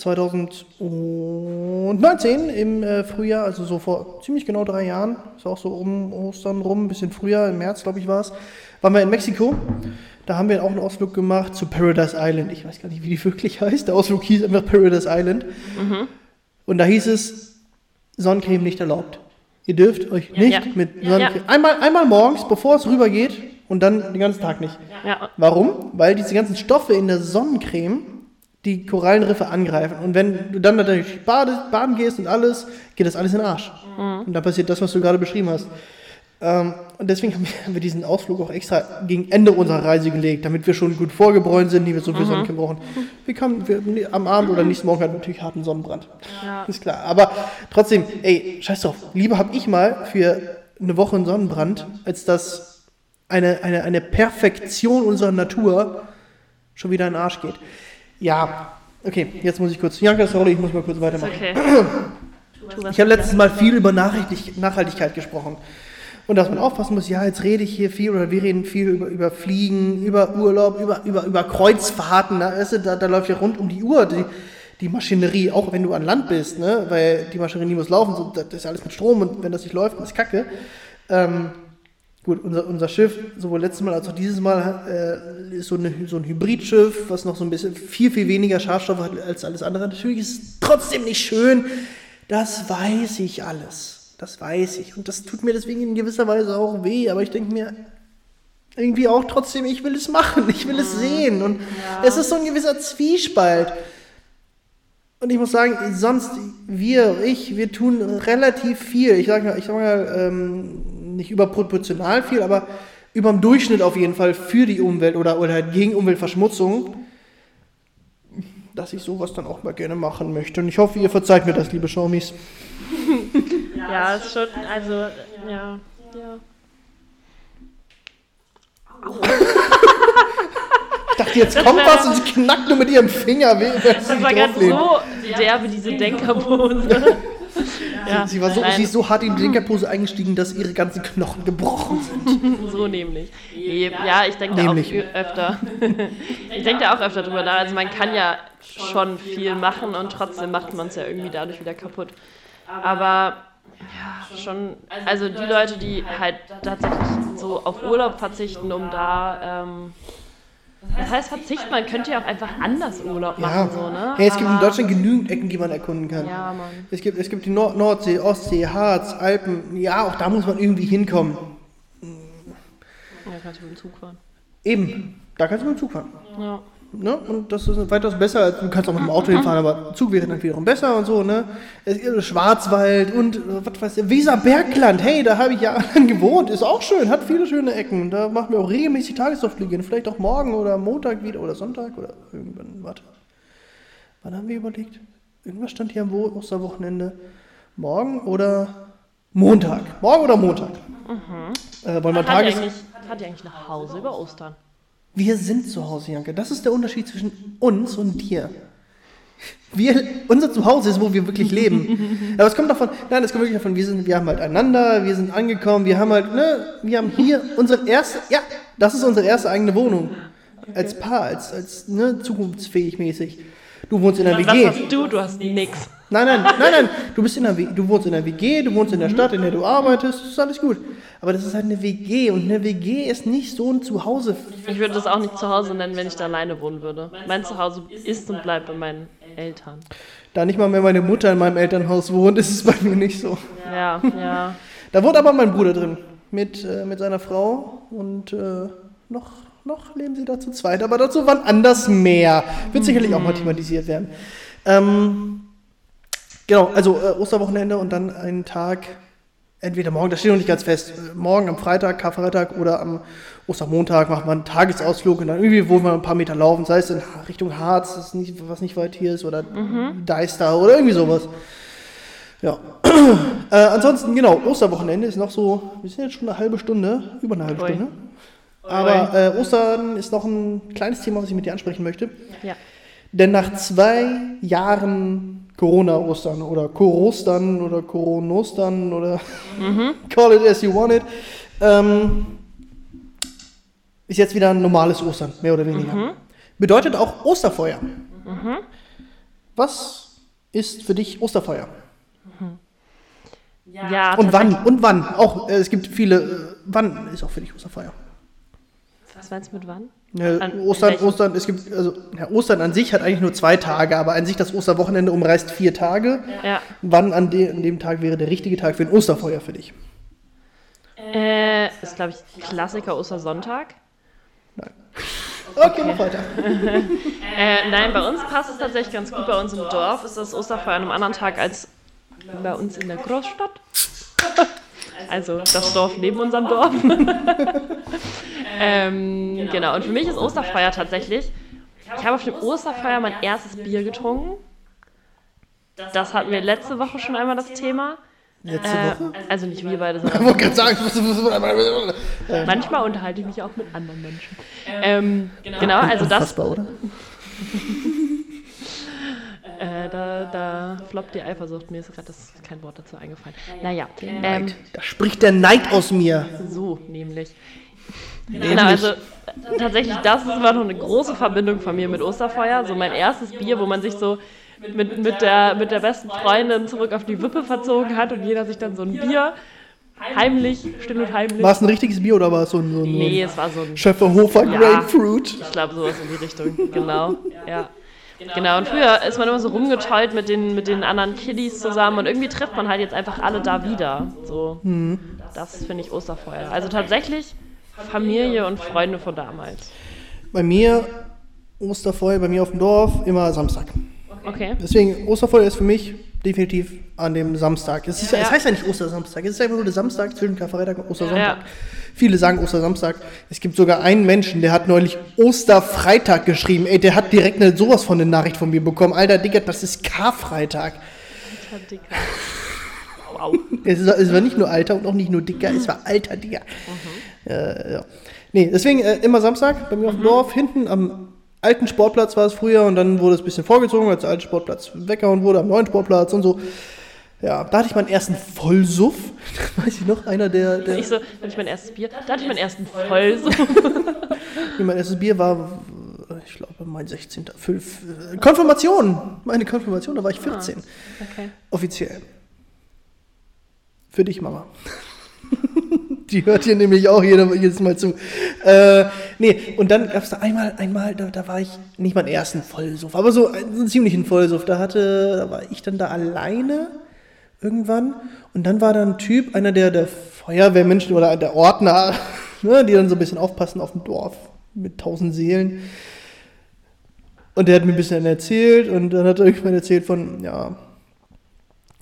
2019 im äh, Frühjahr, also so vor ziemlich genau drei Jahren, ist auch so um Ostern rum, ein bisschen früher, im März glaube ich war es, waren wir in Mexiko. Da haben wir auch einen Ausflug gemacht zu Paradise Island. Ich weiß gar nicht, wie die wirklich heißt. Der Ausflug hieß einfach Paradise Island. Und da hieß es, Sonnencreme nicht erlaubt. Ihr dürft euch nicht Ja. mit Ja. Sonnencreme... Einmal, einmal morgens, bevor es rübergeht und dann den ganzen Tag nicht. ja. Warum? Weil diese ganzen Stoffe in der Sonnencreme die Korallenriffe angreifen. Und wenn du dann natürlich bade, baden gehst und alles, geht das alles in den Arsch. Und dann passiert das, was du gerade beschrieben hast. Ähm, und deswegen haben wir, diesen Ausflug auch extra gegen Ende unserer Reise gelegt, damit wir schon gut vorgebräunt sind, die wir so viel Sonnencreme brauchen. Wir kamen wir, am Abend oder nächsten Morgen hatten natürlich harten Sonnenbrand. Ja. Ist klar. Aber trotzdem, ey, scheiß drauf. Lieber habe ich mal für eine Woche einen Sonnenbrand, als dass eine, eine, eine Perfektion unserer Natur schon wieder in den Arsch geht. Ja, okay, jetzt muss ich kurz. Janka, sorry, ich muss mal kurz weitermachen. okay. *clears throat* Ich habe letztes Mal viel über Nachhaltig Nachhaltigkeit gesprochen. Und dass man aufpassen muss, ja, jetzt rede ich hier viel oder wir reden viel über, über Fliegen, über Urlaub, über, über, über Kreuzfahrten. Ne? Weißt du, da, da läuft ja rund um die Uhr die, die Maschinerie, auch wenn du an Land bist, ne? weil die Maschinerie muss laufen, so, das ist alles mit Strom und wenn das nicht läuft, ist Kacke. Ähm, gut, unser, unser Schiff, sowohl letztes Mal als auch dieses Mal, äh, ist so, eine, so ein Hybridschiff, was noch so ein bisschen viel, viel weniger Schadstoffe hat als alles andere. Natürlich ist es trotzdem nicht schön. Das weiß ich alles. Das weiß ich. Und das tut mir deswegen in gewisser Weise auch weh. Aber ich denke mir irgendwie auch trotzdem, ich will es machen. Ich will es sehen. Und es ist so ein gewisser Zwiespalt. Und ich muss sagen, sonst, wir, ich, wir tun relativ viel. Ich sage mal, ich sag mal ähm, nicht überproportional viel, aber über dem Durchschnitt auf jeden Fall für die Umwelt oder, oder halt gegen Umweltverschmutzung, dass ich sowas dann auch mal gerne machen möchte. Und ich hoffe, ihr verzeiht mir das, liebe Schaumis. *laughs* Ja, ist schon, also, ja, ja. Ich dachte, jetzt kommt wär- was und sie knackt nur mit ihrem Finger. weh, Das war gerade so derbe, diese Denkerpose. Ja, Sie, war so, nein, sie ist so hart in die Denkerpose eingestiegen, dass ihre ganzen Knochen gebrochen sind. *laughs* so nämlich. Ja, ich denke da auch öfter. *laughs* ich denke da auch öfter drüber nach. Also man kann ja schon viel machen und trotzdem macht man es ja irgendwie dadurch wieder kaputt. Aber ja, schon, also die Leute, die halt tatsächlich so auf Urlaub verzichten, um da, ähm, das heißt Verzicht, man könnte ja auch einfach anders Urlaub machen, Ja. so, ne? Hey, es gibt in Aber- Deutschland genügend Ecken, die man erkunden kann. Ja, Mann. Es gibt, es gibt die Nord Nordsee, Ostsee, Harz, Alpen. Ja, auch da muss man irgendwie hinkommen. Ja, kannst du mit dem Zug fahren. Eben, da kannst du mit dem Zug fahren. Ja. Ne? Und das ist weitaus besser, als du kannst auch mit dem Auto hinfahren, aber Zug wäre dann wiederum besser und so, ne? Gibt Schwarzwald und äh, was weiß ich, Weserbergland, hey, da habe ich jahrelang *laughs* gewohnt, ist auch schön, hat viele schöne Ecken. Da machen wir auch regelmäßig Tagesausflüge, vielleicht auch morgen oder Montag wieder oder Sonntag oder irgendwann, warte. Wann haben wir überlegt? Irgendwas stand hier am Wo- Osterwochenende. Morgen oder Montag? Morgen oder Montag? Äh, wollen wir Tages... hat ihr eigentlich nach Hause über Ostern? Wir sind zu Hause, Janke. Das ist der Unterschied zwischen uns und dir. Wir, unser Zuhause ist, wo wir wirklich leben. *laughs* Aber es kommt davon, nein, es kommt wirklich davon, wir, sind, wir haben halt einander, wir sind angekommen, wir haben halt, ne, wir haben hier unsere erste, ja, das ist unsere erste eigene Wohnung. Als Paar, als, als ne, zukunftsfähig mäßig. Du wohnst in der Was WG. hast du? Du hast nix. Nein, nein, nein, nein. Du bist in der du wohnst in der WG, du wohnst in der Stadt, in der du arbeitest, das ist alles gut. Aber das ist halt eine WG und eine WG ist nicht so ein Zuhause. Ich würde das auch nicht zu Hause nennen, wenn ich da alleine wohnen würde. Mein Zuhause ist und bleibt bei meinen Eltern. Da nicht mal mehr meine Mutter in meinem Elternhaus wohnt, ist es bei mir nicht so. Ja, ja. Da wohnt aber mein Bruder drin. Mit, äh, mit seiner Frau und äh, noch, noch leben sie da zu zweit. Aber dazu wann anders mehr. Wird sicherlich auch mal thematisiert werden. Ähm, genau, also äh, Osterwochenende und dann einen Tag, entweder morgen, das steht noch nicht ganz fest, äh, morgen am Freitag, Karfreitag oder am Ostermontag macht man einen Tagesausflug und dann irgendwie, wo wir ein paar Meter laufen, sei es in Richtung Harz, nicht, was nicht weit hier ist, oder Deister oder irgendwie sowas. Ja. *clears throat* äh, ansonsten, genau, Osterwochenende ist noch so, wir sind jetzt schon eine halbe Stunde, über eine halbe Ui. Stunde. Aber äh, Ostern ist noch ein kleines Thema, was ich mit dir ansprechen möchte. Ja. Denn nach zwei Jahren Corona-Ostern oder Korostern oder Koronostern oder *laughs* call it as you want it, ähm, ist jetzt wieder ein normales Ostern, mehr oder weniger. Bedeutet auch Osterfeuer. Was ist für dich Osterfeuer? Ja, Und wann? Und wann? Auch, äh, es gibt viele, äh, wann ist auch für dich Osterfeuer? Was meinst du mit wann? Ne, An Ostern? Ostern, es gibt, also, ja, Ostern an sich hat eigentlich nur zwei Tage, aber an sich das Osterwochenende umreißt vier Tage. Ja. Wann an, de, an dem Tag wäre der richtige Tag für ein Osterfeuer für dich? Äh, ist, glaube ich, Klassiker Ostersonntag. Okay, mach weiter. *laughs* Äh, nein, bei uns passt es tatsächlich ganz gut. Bei uns im Dorf ist das Osterfeuer an einem anderen Tag als bei uns in der Großstadt. *laughs* Also das Dorf neben unserem Dorf. *laughs* *laughs* ähm, genau, und für mich ist Osterfeuer tatsächlich, ich habe auf dem Osterfeuer mein erstes Bier getrunken. Das hatten wir letzte Woche schon einmal das Thema. Letzte Äh, Woche? also nicht wir beide, *laughs* Ich sondern wollte gerade sagen, was- was- was- was- manchmal unterhalte ich mich auch mit anderen Menschen. Ähm, genau, also das, Unfassbar, oder? Äh, da, da floppt die Eifersucht. Mir ist gerade das kein Wort dazu eingefallen. Naja, ähm, Da spricht der Neid aus mir. so nämlich. Genau, also äh, tatsächlich, das ist immer noch eine große Verbindung von mir mit Osterfeuer. So mein erstes Bier, wo man sich so mit, mit, der, mit der besten Freundin zurück auf die Wippe verzogen hat und jeder sich dann so ein Bier heimlich, still und heimlich. War es ein richtiges Bier oder war es so ein, so ein, Nee, es war so ein Schöfferhofer Ja. Grapefruit? Ich glaube, sowas in die Richtung, genau. Ja. Genau, und früher ist man immer so rumgetollt mit den, mit den anderen Kiddies zusammen und irgendwie trifft man halt jetzt einfach alle da wieder. So, das finde ich Osterfeuer. Also tatsächlich Familie und Freunde von damals. Bei mir, Osterfeuer, bei mir auf dem Dorf, immer Samstag. Okay. Deswegen, Osterfeuer ist für mich definitiv an dem Samstag. Es, ist, ja. es heißt ja nicht Ostersamstag, es ist einfach nur der Samstag zwischen Karfreitag und Ostersonntag. Ja. Viele sagen Ostersamstag. Es gibt sogar einen Menschen, der hat neulich Osterfreitag geschrieben. Ey, der hat direkt eine, sowas von eine Nachricht von mir bekommen. Alter, Digga, das ist Karfreitag. Dicker. Wow. Es, ist, es war nicht nur alter und auch nicht nur dicker, es war alter, Digga. Äh, ja. Nee, deswegen äh, immer Samstag bei mir auf dem Dorf, hinten am alten Sportplatz war es früher und dann wurde es ein bisschen vorgezogen, als der alte Sportplatz weggehauen wurde, am neuen Sportplatz und so. Ja, da hatte ich meinen ersten Vollsuff. *laughs* Weiß ich noch, einer der, der Ich so, da hatte ich mein erstes Bier, da hatte ich meinen ersten Vollsuff. *laughs* mein erstes Bier war, ich glaube, mein 16. Fünf, äh, Konfirmation. Meine Konfirmation, da war ich 14. Okay. Offiziell. Für dich, Mama. *laughs* *laughs* Die hört hier nämlich auch jeder, jedes Mal zu. Äh, nee, und dann gab es da einmal, einmal, da, da war ich nicht meinen ersten Vollsuff, aber so einen, so einen ziemlichen Vollsuff. Da hatte, da war ich dann da alleine irgendwann. Und dann war da ein Typ, einer der, der Feuerwehrmenschen oder der Ordner, *laughs* ne, die dann so ein bisschen aufpassen auf dem Dorf mit tausend Seelen. Und der hat mir ein bisschen erzählt und dann hat er irgendwann erzählt von, ja,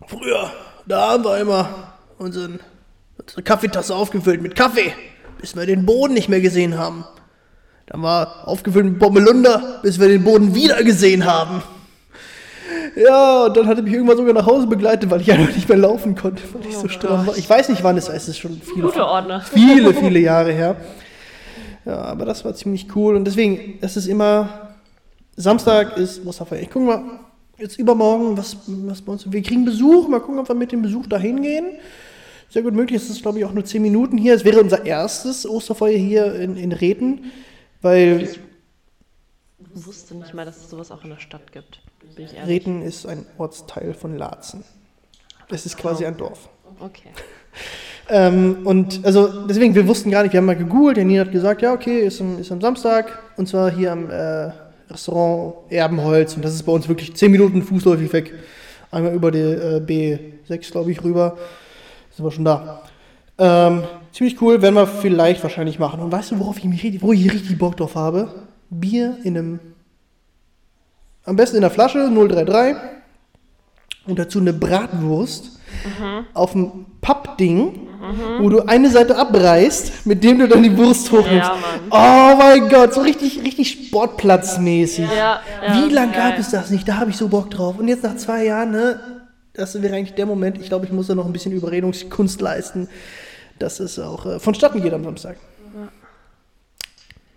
früher, da haben wir immer unseren, unsere Kaffeetasse aufgefüllt mit Kaffee, bis wir den Boden nicht mehr gesehen haben. Dann war aufgefüllt mit Bommelunder, bis wir den Boden wieder gesehen haben. Ja, und dann hat er mich irgendwann sogar nach Hause begleitet, weil ich einfach nicht mehr laufen konnte, weil ich so stramm war. Ich weiß nicht, wann es ist, es ist schon viele, viele, *laughs* viele Jahre her. Ja, aber das war ziemlich cool und deswegen, das ist immer, Samstag ist Mustafa. Ich gucke mal, jetzt übermorgen, was, was bei uns, wir kriegen Besuch, mal gucken, ob wir mit dem Besuch dahin gehen. Sehr gut möglich, es ist glaube ich auch nur 10 Minuten hier. Es wäre unser erstes Osterfeuer hier in, in Reten, weil Ich wusste nicht mal, dass es sowas auch in der Stadt gibt. Bin ich ehrlich. Reten ist ein Ortsteil von Laatzen. Es ist quasi ein Dorf. Okay. *laughs* Ähm, und also deswegen, wir wussten gar nicht, wir haben mal gegoogelt, der Nina hat gesagt, ja, okay, ist am, ist am Samstag und zwar hier am äh, Restaurant Erbenholz und das ist bei uns wirklich 10 Minuten fußläufig weg. Einmal über die äh, B6, glaube ich, rüber. Sind wir schon da. Ähm, ziemlich cool, werden wir vielleicht wahrscheinlich machen. Und weißt du, worauf ich mich richtig, wo ich richtig Bock drauf habe? Bier in einem, am besten in der Flasche, 033 und dazu eine Bratwurst auf dem Pappding, wo du eine Seite abreißt, mit dem du dann die Wurst hochnimmst. Ja. Oh mein Gott, so richtig, richtig sportplatzmäßig. Ja, ja, Wie lange gab es das nicht? Da habe ich so Bock drauf. Und jetzt nach zwei Jahren, ne, das wäre eigentlich der Moment, ich glaube, ich muss da noch ein bisschen Überredungskunst leisten, dass es auch äh, vonstatten geht am Samstag.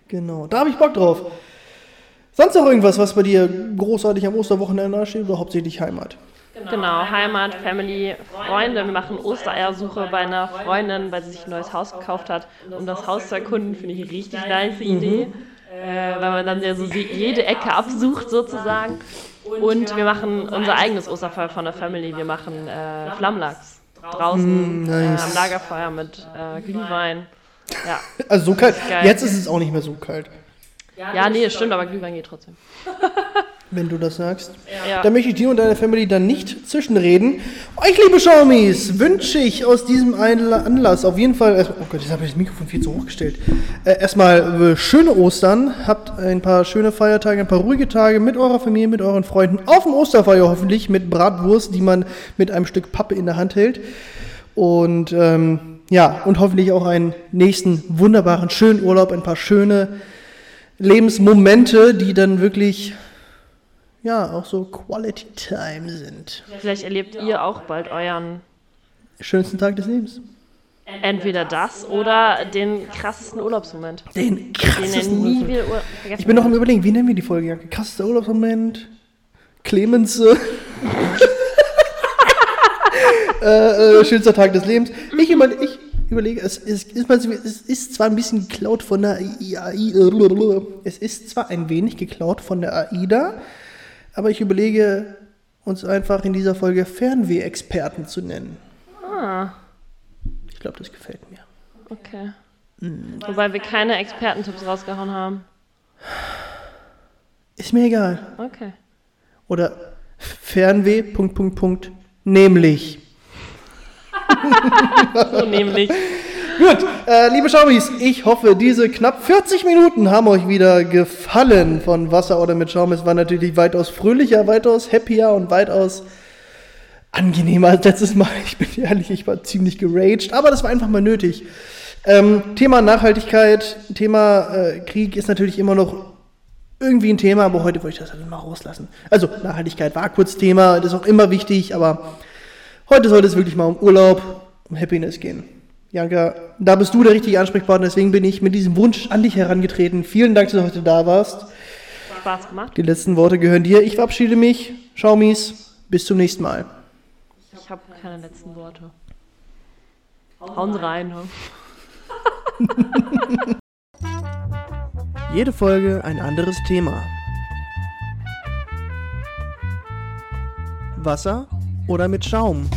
Genau, da habe ich Bock drauf. Sonst noch irgendwas, was bei dir großartig am Osterwochenende ansteht oder hauptsächlich Heimat? Genau, Heimat, Family, Freunde. Wir machen Ostereiersuche bei einer Freundin, weil sie sich ein neues Haus gekauft hat, um das Haus zu erkunden. Finde ich eine richtig nice Idee. Äh, weil man dann ja so jede Ecke absucht sozusagen. Und wir machen unser eigenes Osterfeuer von der Family. Wir machen äh, Flammlachs draußen Mm, nice. äh, am Lagerfeuer mit äh, Glühwein. Ja. Also so kalt. Geil. Jetzt ist es auch nicht mehr so kalt, ja, nee, es stimmt, aber Glühwein geht trotzdem. *laughs* *laughs* wenn du das sagst. Ja. Da möchte ich dir und deiner Family dann nicht zwischenreden. Euch, liebe Schaumis, wünsche ich aus diesem Anlass auf jeden Fall, oh Gott, jetzt habe ich das Mikrofon viel zu hoch gestellt. Äh, erstmal äh, schöne Ostern, habt ein paar schöne Feiertage, ein paar ruhige Tage mit eurer Familie, mit euren Freunden, auf dem Osterfeuer hoffentlich, mit Bratwurst, die man mit einem Stück Pappe in der Hand hält. Und ähm, ja, und hoffentlich auch einen nächsten wunderbaren, schönen Urlaub, ein paar schöne Lebensmomente, die dann wirklich ja, auch so Quality Time sind. Vielleicht erlebt ihr auch bald euren Schönsten Tag des Lebens. entweder das oder den krassesten Urlaubsmoment. Den Den krassesten nie Urlaub. wieder Ur vergessen Ich bin noch am überlegen, wie nennen wir die Folge? Krassester Urlaubsmoment. Clemens. Äh, *laughs* äh, äh, schönster Tag des Lebens. Ich, über, ich überlege, es ist, ist, es ist zwar ein bisschen geklaut von der AI, es ist zwar ein wenig geklaut von der AIDA, aber ich überlege, uns einfach in dieser Folge Fernweh-Experten zu nennen. Ah, Ich glaube, das gefällt mir. okay. Wobei wir keine Expertentipps rausgehauen haben. Ist mir egal. Okay. Oder Fernweh, Punkt, Punkt, Punkt, nämlich. *laughs* So nämlich. Gut, äh, liebe Schaumis, ich hoffe, diese knapp 40 Minuten haben euch wieder gefallen von Wasser oder mit Schaum. Es war natürlich weitaus fröhlicher, weitaus happier und weitaus angenehmer als letztes Mal. Ich bin ehrlich, ich war ziemlich geraged, aber das war einfach mal nötig. Ähm, Thema Nachhaltigkeit, Thema äh, Krieg ist natürlich immer noch irgendwie ein Thema, aber heute wollte ich das halt mal rauslassen. Also, Nachhaltigkeit war kurz Thema, das ist auch immer wichtig, aber heute sollte es wirklich mal um Urlaub, um Happiness gehen. Janka, da bist du der richtige Ansprechpartner, deswegen bin ich mit diesem Wunsch an dich herangetreten. Vielen Dank, dass du heute da warst. Spaß gemacht. Die letzten Worte gehören dir. Ich verabschiede mich. Schaumis, bis zum nächsten Mal. Ich habe keine letzten Worte. Hauen Sie rein. Ne? *laughs* Jede Folge ein anderes Thema. Wasser oder mit Schaum?